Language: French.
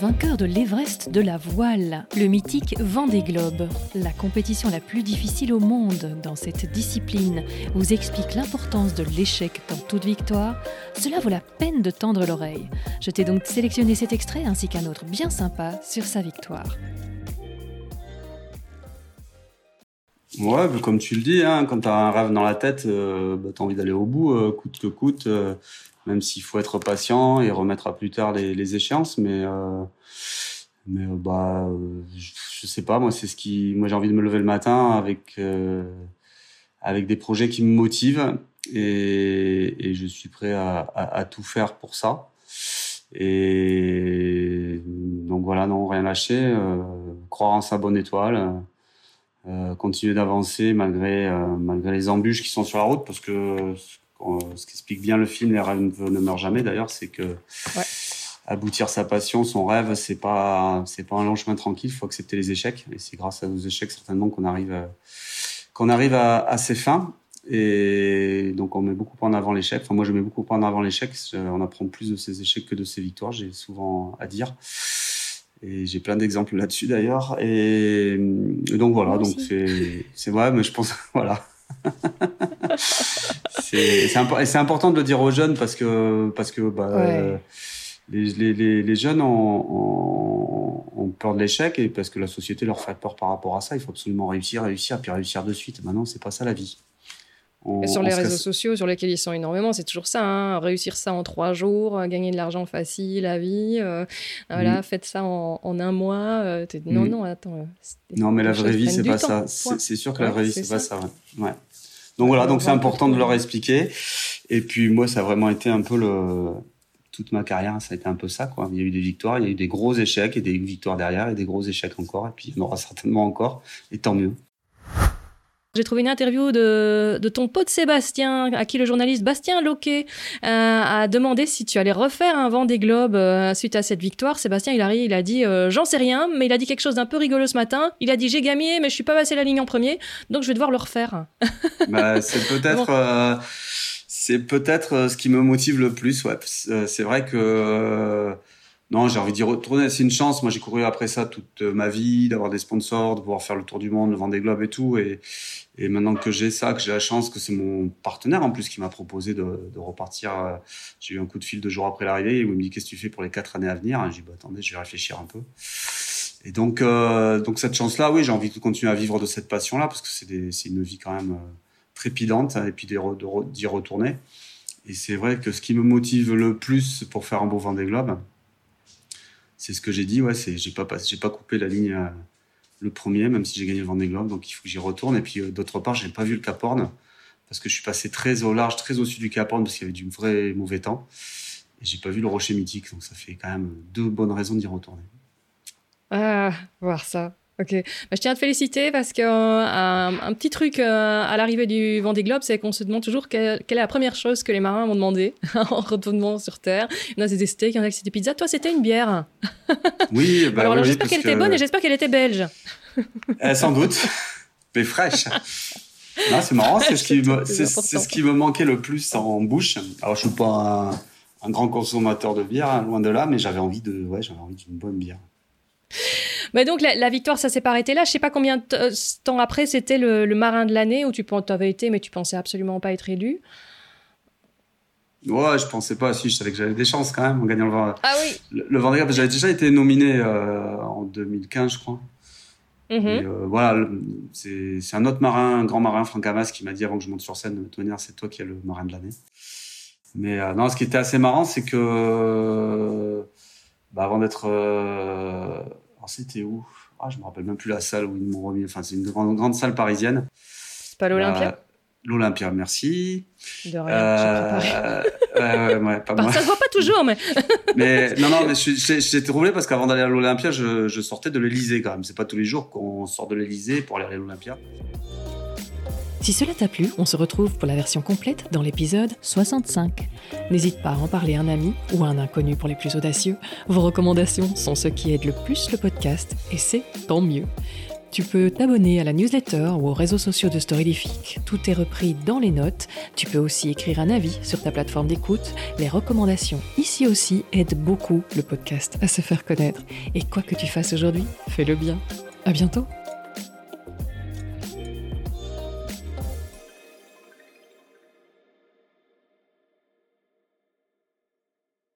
vainqueur de l'Everest de la voile, le mythique Vendée Globe. La compétition la plus difficile au monde dans cette discipline vous explique l'importance de l'échec dans toute victoire. Cela vaut la peine de tendre l'oreille. Je t'ai donc sélectionné cet extrait ainsi qu'un autre bien sympa sur sa victoire. Ouais, comme tu le dis, hein, quand tu as un rêve dans la tête, euh, bah, tu as envie d'aller au bout, euh, coûte que coûte. Euh, même s'il faut être patient et remettre à plus tard les, échéances. Mais, euh, mais bah, je, sais pas, moi, c'est ce qui, moi, j'ai envie de me lever le matin avec, avec des projets qui me motivent et, je suis prêt à, tout faire pour ça. Et donc voilà, non, rien lâcher, croire en sa bonne étoile, continuer d'avancer malgré, malgré les embûches qui sont sur la route parce que ce qui explique bien le film Les rêves ne meurent jamais d'ailleurs, c'est que aboutir sa passion, son rêve, c'est pas c'est pas un long chemin tranquille. Il faut accepter les échecs et c'est grâce à nos échecs certainement qu'on arrive à, qu'on arrive à, ses fins. Et donc on met beaucoup en avant l'échec. Enfin moi je mets beaucoup en avant l'échec. On apprend plus de ses échecs que de ses victoires. J'ai souvent à dire. Et j'ai plein d'exemples là-dessus d'ailleurs. Et, donc voilà, donc c'est c'est vrai, mais je pense voilà. c'est important de le dire aux jeunes parce que, parce que bah, les, les, les, jeunes ont, ont, peur de l'échec et parce que la société leur fait peur par rapport à ça. Il faut absolument réussir, réussir, puis réussir de suite. Maintenant, c'est pas ça la vie. Sur les réseaux sociaux, sur lesquels ils sont énormément, c'est toujours ça. Hein. réussir ça en trois jours, gagner de l'argent facile, la vie. Euh, voilà, mm. faites ça en, en un mois. Euh, non, mm. non, attends. Non, mais la vraie vie, c'est pas ça. C'est sûr que la vraie vie, c'est pas ça. Ouais. Donc voilà, donc c'est important de leur expliquer. Et puis moi, ça a vraiment été un peu le toute ma carrière, ça a été un peu ça quoi. Il y a eu des victoires, il y a eu des gros échecs et des victoires derrière et des gros échecs encore. Et puis il y en aura certainement encore. Et tant mieux. J'ai trouvé une interview de, ton pote Sébastien, à qui le journaliste Bastien Loquet euh, a demandé si tu allais refaire un vent des globes euh, suite à cette victoire. Sébastien, il arrive, il a dit euh, j'en sais rien, mais il a dit quelque chose d'un peu rigolo ce matin. Il a dit j'ai gagné, mais je suis pas passé la ligne en premier, donc je vais devoir le refaire. Bah, c'est peut-être, c'est peut-être ce qui me motive le plus. Ouais, c'est vrai que non, j'ai envie d'y retourner. C'est une chance. Moi, j'ai couru après ça toute ma vie, d'avoir des sponsors, de pouvoir faire le tour du monde, le Vendée Globe et tout. Et, maintenant que j'ai ça, que j'ai la chance, que c'est mon partenaire en plus qui m'a proposé de, repartir. Euh, j'ai eu un coup de fil deux jours après l'arrivée où il me dit qu'est-ce que tu fais pour les quatre années à venir? J'ai dit bah attendez, je vais réfléchir un peu. Et donc, euh, donc cette chance-là, oui, j'ai envie de continuer à vivre de cette passion-là parce que c'est une vie quand même euh, trépidante et puis d'y retourner. Et c'est vrai que ce qui me motive le plus pour faire un beau Vendée Globe, c'est ce que j'ai dit. Ouais, c'est j'ai pas pas coupé la ligne euh, le premier, même si j'ai gagné le Vendée Globe. Donc il faut que j'y retourne. Et puis euh, d'autre part, j'ai pas vu le Cap Horn parce que je suis passé très au large, très au sud du Cap Horn parce qu'il y avait du vrai mauvais temps. Et j'ai pas vu le Rocher Mythique. Donc ça fait quand même deux bonnes raisons d'y retourner. Ah, voir ça. Ok, bah, je tiens à te féliciter parce qu'un euh, un, petit truc euh, à l'arrivée du Vendée Globe, c'est qu'on se demande toujours quelle, est la première chose que les marins vont demander en retournant sur Terre. Il y en a des steaks, il y en a c'est des pizzas. Toi, c'était une bière. Oui, bah, alors, j'espère qu'elle était bonne et j'espère qu'elle était belge. Eh, sans doute, mais fraîche. c'est marrant, c'est ce, qui me, c'est, ce qui me manquait le plus en bouche. Alors, je suis pas un, grand consommateur de bière, hein, loin de là, mais j'avais envie de, ouais, j'avais envie d'une bonne bière. Mais donc la, victoire, ça s'est pas arrêté là. Je sais pas combien de euh, temps après c'était le, marin de l'année où tu avais été, mais tu pensais absolument pas être élu. Ouais, je pensais pas. Si, je savais que j'avais des chances quand même en gagnant le Vendée. Ah oui. Le, le Vendée j'avais déjà été nominé euh, en 2015, je crois. Mm-hmm. Euh, voilà, c'est un autre marin, un grand marin, Franck Hamas, qui m'a dit avant que je monte sur scène, de toute manière, c'est toi qui es le marin de l'année. Mais non, ce qui était assez marrant, c'est que bah, avant d'être c'était où? Ah, Je me rappelle même plus la salle où ils m'ont remis. Enfin, c'est une grande, grande salle parisienne. C'est pas l'Olympia? Euh, L'Olympia, merci. De rien, euh, euh, ouais, pas Ça se voit pas toujours, mais. mais non, non, mais j'étais troublé parce qu'avant d'aller à l'Olympia, je, je, sortais de l'Elysée quand même. C'est pas tous les jours qu'on sort de l'Elysée pour aller à l'Olympia. Si cela t'a plu, on se retrouve pour la version complète dans l'épisode 65. N'hésite pas à en parler à un ami ou à un inconnu pour les plus audacieux. Vos recommandations sont ce qui aide le plus le podcast et c'est tant mieux. Tu peux t'abonner à la newsletter ou aux réseaux sociaux de Storylifique. Tout est repris dans les notes. Tu peux aussi écrire un avis sur ta plateforme d'écoute. Les recommandations ici aussi aident beaucoup le podcast à se faire connaître. Et quoi que tu fasses aujourd'hui, fais-le bien. À bientôt!